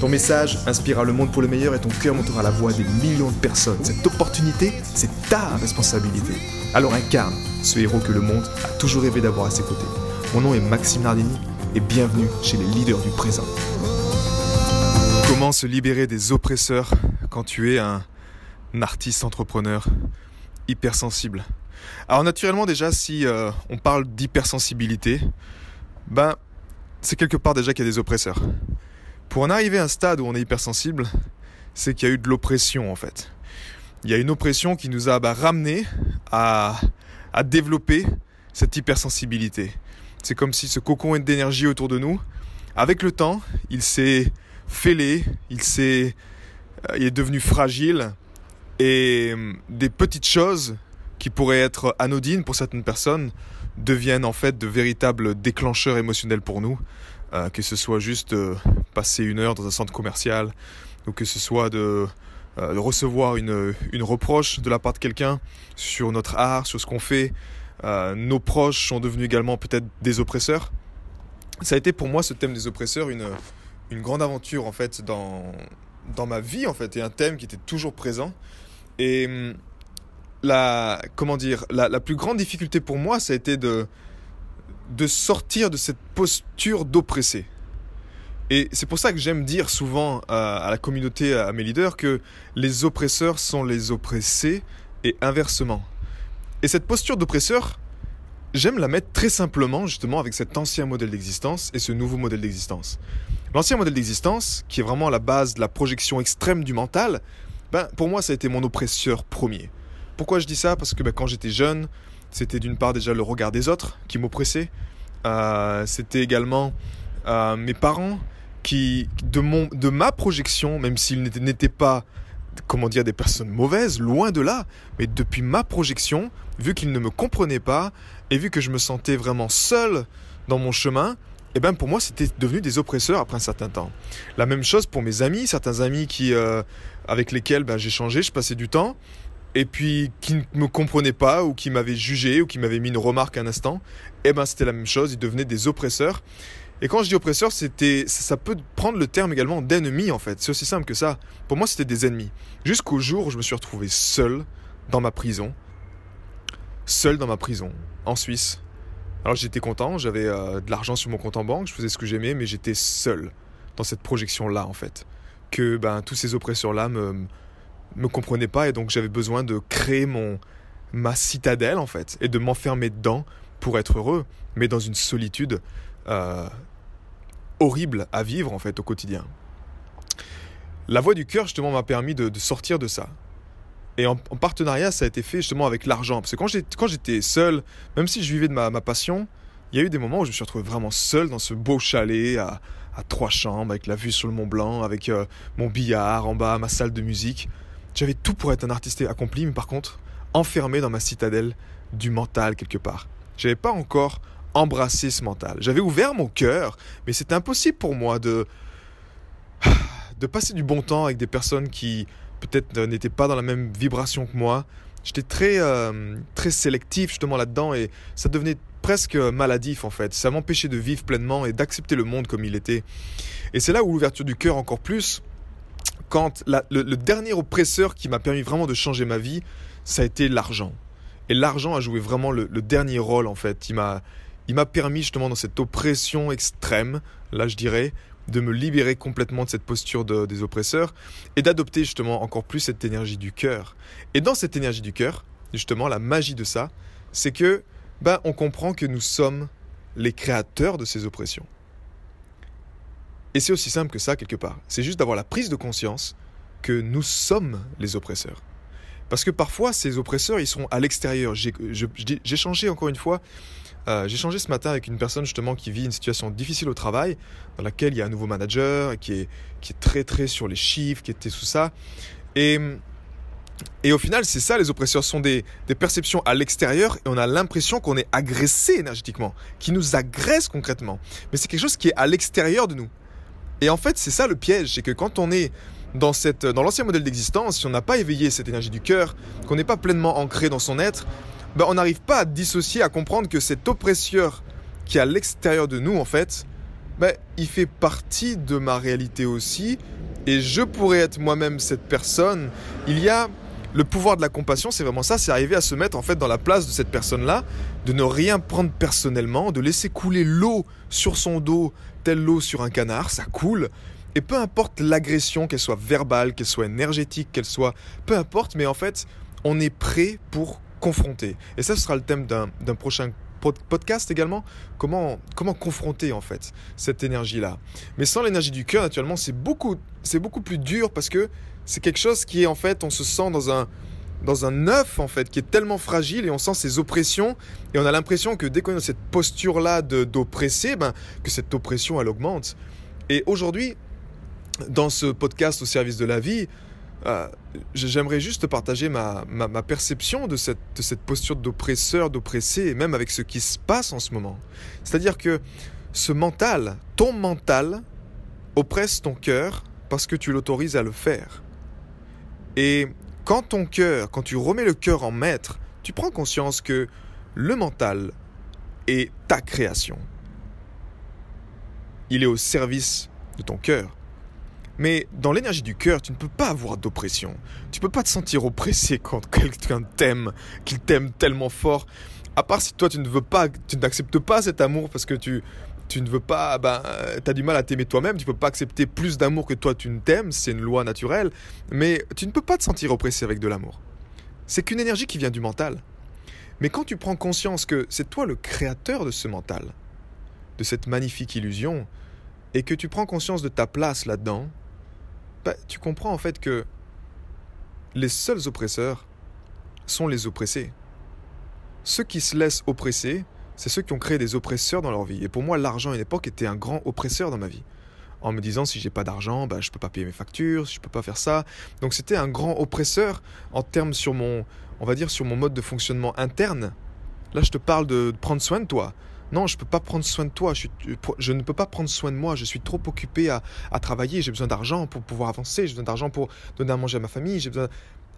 Ton message inspirera le monde pour le meilleur et ton cœur montera la voix des millions de personnes. Cette opportunité, c'est ta responsabilité. Alors incarne ce héros que le monde a toujours rêvé d'avoir à ses côtés. Mon nom est Maxime Nardini et bienvenue chez les leaders du présent. Comment se libérer des oppresseurs quand tu es un artiste entrepreneur hypersensible? Alors naturellement déjà si euh, on parle d'hypersensibilité, ben c'est quelque part déjà qu'il y a des oppresseurs. Pour en arriver à un stade où on est hypersensible, c'est qu'il y a eu de l'oppression en fait. Il y a une oppression qui nous a bah, ramené à, à développer cette hypersensibilité. C'est comme si ce cocon d'énergie autour de nous, avec le temps, il s'est fêlé, il s'est, euh, il est devenu fragile, et hum, des petites choses qui pourraient être anodines pour certaines personnes deviennent en fait de véritables déclencheurs émotionnels pour nous. Euh, que ce soit juste euh, passer une heure dans un centre commercial, ou que ce soit de, euh, recevoir une, une, reproche de la part de quelqu'un sur notre art, sur ce qu'on fait. nos proches sont devenus également peut-être des oppresseurs. Ça a été pour moi ce thème des oppresseurs une, une grande aventure en fait dans, dans ma vie en fait et un thème qui était toujours présent. Et hum, la, comment dire, la, la plus grande difficulté pour moi, ça a été de, de sortir de cette posture d'oppressé. Et c'est pour ça que j'aime dire souvent à, la communauté, à mes leaders, que les oppresseurs sont les oppressés et inversement. Et cette posture d'oppresseur, j'aime la mettre très simplement justement avec cet ancien modèle d'existence et ce nouveau modèle d'existence. L'ancien modèle d'existence, qui est vraiment la base de la projection extrême du mental, ben, pour moi ça a été mon oppresseur premier. Pourquoi je dis ça? Parce que ben, quand j'étais jeune, c'était d'une part déjà le regard des autres qui m'oppressait. Euh, c'était également euh, mes parents qui, de, mon, de ma projection, même s'ils n'étaient pas, comment dire, des personnes mauvaises, loin de là, mais depuis ma projection, vu qu'ils ne me comprenaient pas et vu que je me sentais vraiment seul dans mon chemin, et eh ben pour moi c'était devenu des oppresseurs après un certain temps. La même chose pour mes amis, certains amis qui, euh, avec lesquels ben, j'ai changé, je passais du temps, et puis qui ne me comprenaient pas ou qui m'avaient jugé ou qui m'avaient mis une remarque un instant, eh ben c'était la même chose, ils devenaient des oppresseurs. Et quand je dis oppresseurs, c'était ça peut prendre le terme également d'ennemi en fait. C'est aussi simple que ça. Pour moi, c'était des ennemis. Jusqu'au jour où je me suis retrouvé seul dans ma prison, seul dans ma prison en Suisse. Alors j'étais content, j'avais euh, de l'argent sur mon compte en banque, je faisais ce que j'aimais, mais j'étais seul dans cette projection là en fait. Que ben tous ces oppresseurs là me me comprenait pas et donc j'avais besoin de créer mon ma citadelle en fait et de m'enfermer dedans pour être heureux, mais dans une solitude euh, horrible à vivre en fait au quotidien. La voix du cœur justement m'a permis de, sortir de ça. Et en, partenariat, ça a été fait justement avec l'argent. Parce que quand j'étais seul, même si je vivais de ma, passion, il y a eu des moments où je me suis retrouvé vraiment seul dans ce beau chalet à, trois chambres, avec la vue sur le Mont Blanc, avec euh, mon billard en bas, ma salle de musique. J'avais tout pour être un artiste accompli, mais par contre, enfermé dans ma citadelle du mental quelque part. J'avais pas encore embrassé ce mental. J'avais ouvert mon cœur, mais c'était impossible pour moi de de passer du bon temps avec des personnes qui peut-être n'étaient pas dans la même vibration que moi. J'étais très euh, très sélectif justement là-dedans et ça devenait presque maladif en fait. Ça m'empêchait de vivre pleinement et d'accepter le monde comme il était. Et c'est là où l'ouverture du cœur encore plus quand le, dernier oppresseur qui m'a permis vraiment de changer ma vie, ça a été l'argent. Et l'argent a joué vraiment le, dernier rôle en fait. Il m'a, il m'a permis justement dans cette oppression extrême, là je dirais, de me libérer complètement de cette posture des oppresseurs et d'adopter justement encore plus cette énergie du cœur. Et dans cette énergie du cœur, justement, la magie de ça, c'est que ben, on comprend que nous sommes les créateurs de ces oppressions. Et c'est aussi simple que ça, quelque part. C'est juste d'avoir la prise de conscience que nous sommes les oppresseurs. Parce que parfois, ces oppresseurs, ils sont à l'extérieur. J'ai changé encore une fois Euh, j'ai changé ce matin avec une personne justement qui vit une situation difficile au travail, dans laquelle il y a un nouveau manager qui est, très très sur les chiffres, qui était sous ça. Et, et au final, c'est ça, les oppresseurs sont des, des perceptions à l'extérieur et on a l'impression qu'on est agressé énergétiquement, qui nous agresse concrètement. Mais c'est quelque chose qui est à l'extérieur de nous. Et en fait, c'est ça le piège, c'est que quand on est dans, dans l'ancien modèle d'existence, si on n'a pas éveillé cette énergie du cœur, qu'on n'est pas pleinement ancré dans son être, ben, on n'arrive pas à dissocier, à comprendre que cet oppresseur qui est à l'extérieur de nous, en fait, ben, il fait partie de ma réalité aussi. Et je pourrais être moi-même cette personne. Il y a le pouvoir de la compassion, c'est vraiment ça, c'est arriver à se mettre en fait dans la place de cette personne-là, de ne rien prendre personnellement, de laisser couler l'eau sur son dos, telle l'eau sur un canard, ça coule. Et peu importe l'agression, qu'elle soit verbale, qu'elle soit énergétique, qu'elle soit... Peu importe, mais en fait, on est prêt pour confronter. Et ça, ce sera le thème d'un prochain podcast également. Comment, comment confronter en fait cette énergie-là. Mais sans l'énergie du cœur, naturellement, c'est beaucoup, c'est beaucoup plus dur parce que c'est quelque chose qui est en fait, on se sent dans un, dans un œuf en fait qui est tellement fragile et on sent ces oppressions et on a l'impression que dès qu'on est dans cette posture là d'oppresser, ben, que cette oppression elle augmente. Et aujourd'hui, dans ce podcast au service de la vie, euh, j'aimerais juste partager ma, perception de cette, de cette posture d'oppresseur, d'oppressé, et même avec ce qui se passe en ce moment. C'est-à-dire que ce mental, ton mental, oppresse ton cœur parce que tu l'autorises à le faire. Et quand ton cœur, quand tu remets le cœur en maître, tu prends conscience que le mental est ta création. Il est au service de ton cœur. Mais dans l'énergie du cœur, tu ne peux pas avoir d'oppression. Tu ne peux pas te sentir oppressé quand quelqu'un t'aime, qu'il t'aime tellement fort. À part si toi tu ne veux pas, tu n'acceptes pas cet amour parce que tu, tu ne veux pas, ben, tu as du mal à t'aimer toi-même, tu ne peux pas accepter plus d'amour que toi tu ne t'aimes, c'est une loi naturelle, mais tu ne peux pas te sentir oppressé avec de l'amour. C'est qu'une énergie qui vient du mental. Mais quand tu prends conscience que c'est toi le créateur de ce mental, de cette magnifique illusion, et que tu prends conscience de ta place là-dedans, tu comprends en fait que les seuls oppresseurs sont les oppressés. Ceux qui se laissent oppresser, c'est ceux qui ont créé des oppresseurs dans leur vie. Et pour moi, l'argent à une époque était un grand oppresseur dans ma vie. En me disant si j'ai pas d'argent, bah, je peux pas payer mes factures, je peux pas faire ça. Donc c'était un grand oppresseur en termes sur mon, on va dire sur mon mode de fonctionnement interne. Là, je te parle de prendre soin de toi. Non, je ne peux pas prendre soin de toi, je, ne peux pas prendre soin de moi, je suis trop occupé à, travailler, j'ai besoin d'argent pour pouvoir avancer, j'ai besoin d'argent pour donner à manger à ma famille, j'ai besoin...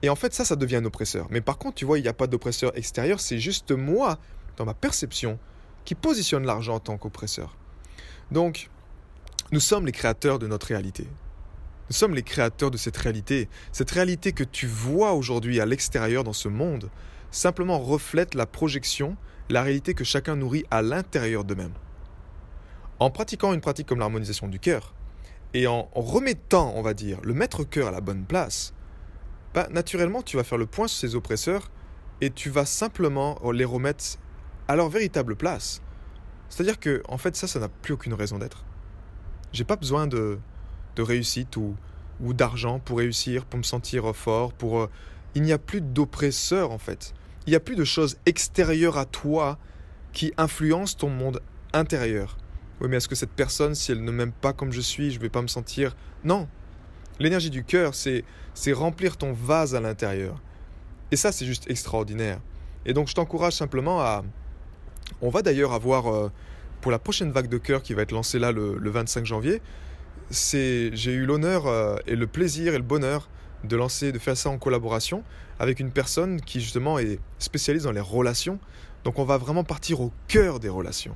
Et en fait, ça, ça devient un oppresseur. Mais par contre, tu vois, il n'y a pas d'oppresseur extérieur, c'est juste moi, dans ma perception, qui positionne l'argent en tant qu'oppresseur. Donc, nous sommes les créateurs de notre réalité. Nous sommes les créateurs de cette réalité. Cette réalité que tu vois aujourd'hui à l'extérieur dans ce monde, simplement reflète la projection la réalité que chacun nourrit à l'intérieur d'eux-mêmes. En pratiquant une pratique comme l'harmonisation du cœur, et en remettant, on va dire, le maître-cœur à la bonne place, bah, naturellement, tu vas faire le point sur ces oppresseurs et tu vas simplement les remettre à leur véritable place. C'est-à-dire que, en fait, ça, ça n'a plus aucune raison d'être. J'ai pas besoin de, de réussite ou, ou d'argent pour réussir, pour me sentir fort, pour... Euh, il n'y a plus d'oppresseurs, en fait. Il n'y a plus de choses extérieures à toi qui influencent ton monde intérieur. Oui, mais est-ce que cette personne, si elle ne m'aime pas comme je suis, je ne vais pas me sentir... Non. L'énergie du cœur, c'est, remplir ton vase à l'intérieur. Et ça, c'est juste extraordinaire. Et donc, je t'encourage simplement à... On va d'ailleurs avoir, euh, pour la prochaine vague de cœur qui va être lancée là le, 25 janvier, j'ai eu l'honneur euh, et le plaisir et le bonheur de lancer, de faire ça en collaboration avec une personne qui justement est spécialiste dans les relations. Donc on va vraiment partir au cœur des relations.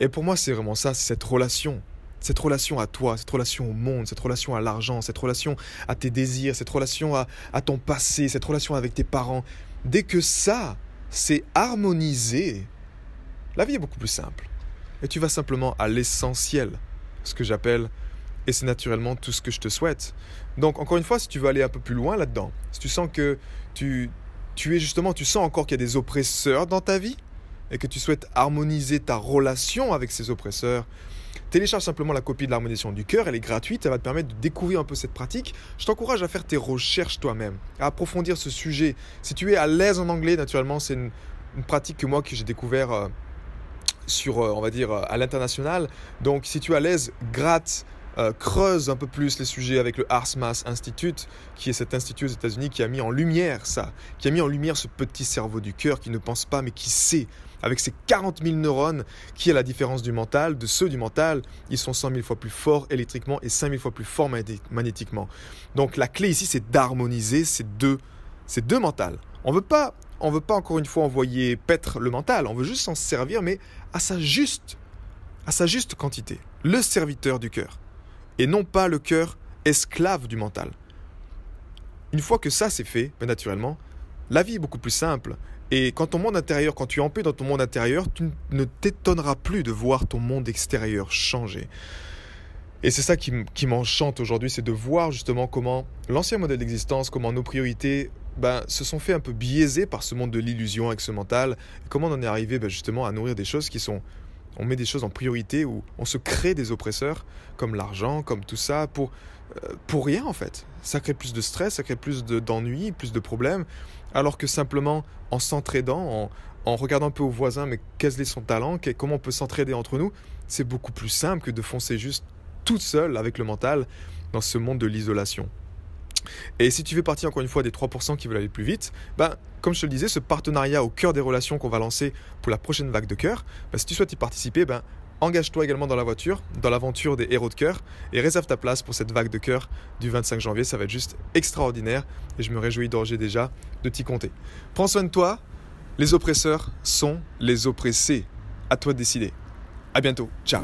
Et pour moi, c'est vraiment ça, c'est cette relation. Cette relation à toi, cette relation au monde, cette relation à l'argent, cette relation à tes désirs, cette relation à, à ton passé, cette relation avec tes parents. Dès que ça, c'est harmonisé, la vie est beaucoup plus simple. Et tu vas simplement à l'essentiel, ce que j'appelle et c'est naturellement tout ce que je te souhaite. Donc encore une fois, si tu veux aller un peu plus loin là-dedans, si tu sens que tu, tu es justement, tu sens encore qu'il y a des oppresseurs dans ta vie et que tu souhaites harmoniser ta relation avec ces oppresseurs, télécharge simplement la copie de l'harmonisation du cœur, elle est gratuite, elle va te permettre de découvrir un peu cette pratique. Je t'encourage à faire tes recherches toi-même, à approfondir ce sujet. Si tu es à l'aise en anglais, naturellement, c'est une, pratique que moi que j'ai découvert euh, sur, on va dire, à l'international. Donc si tu es à l'aise, gratte euh, creuse un peu plus les sujets avec le Mass Institute, qui est cet institut aux États-Unis qui a mis en lumière ça, qui a mis en lumière ce petit cerveau du cœur qui ne pense pas mais qui sait, avec ses 40 000 neurones, qui est la différence du mental, de ceux du mental, ils sont 100 000 fois plus forts électriquement et 5 000 fois plus forts magnétiquement. Donc la clé ici, c'est d'harmoniser ces deux, ces deux mentales. On veut pas, on veut pas encore une fois envoyer paître le mental, on veut juste s'en servir, mais à sa juste, à sa juste quantité. Le serviteur du cœur et non pas le cœur esclave du mental. Une fois que ça c'est fait, ben, naturellement, la vie est beaucoup plus simple. Et quand ton monde intérieur, quand tu es en paix dans ton monde intérieur, tu ne t'étonneras plus de voir ton monde extérieur changer. Et c'est ça qui, m'enchante aujourd'hui, c'est de voir justement comment l'ancien modèle d'existence, comment nos priorités ben, se sont fait un peu biaiser par ce monde de l'illusion avec ce mental, et comment on en est arrivé ben, justement à nourrir des choses qui sont on met des choses en priorité où on se crée des oppresseurs comme l'argent, comme tout ça, pour, euh, pour rien en fait. Ça crée plus de stress, ça crée plus d'ennuis, plus de problèmes, alors que simplement en s'entraidant, en, regardant un peu au voisin, mais quel est son talent, comment on peut s'entraider entre nous, c'est beaucoup plus simple que de foncer juste toute seule avec le mental dans ce monde de l'isolation. Et si tu veux partir encore une fois des 3% qui veulent aller plus vite, ben, comme je te le disais, ce partenariat au cœur des relations qu'on va lancer pour la prochaine vague de cœur, ben, si tu souhaites y participer, ben, engage-toi également dans la voiture, dans l'aventure des héros de cœur, et réserve ta place pour cette vague de cœur du 25 janvier. Ça va être juste extraordinaire, et je me réjouis d'orger déjà de t'y compter. Prends soin de toi, les oppresseurs sont les oppressés. À toi de décider. À bientôt, ciao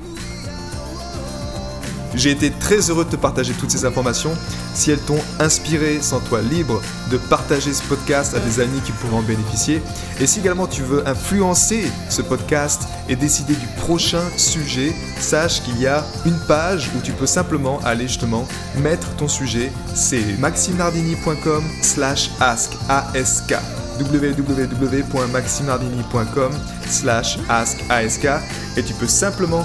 j'ai été très heureux de te partager toutes ces informations. Si elles t'ont inspiré, sens-toi libre de partager ce podcast à des amis qui pourraient en bénéficier. Et si également tu veux influencer ce podcast et décider du prochain sujet, sache qu'il y a une page où tu peux simplement aller justement mettre ton sujet. C'est maximinardini.com slash ask www.maximardini.com slash ask et tu peux simplement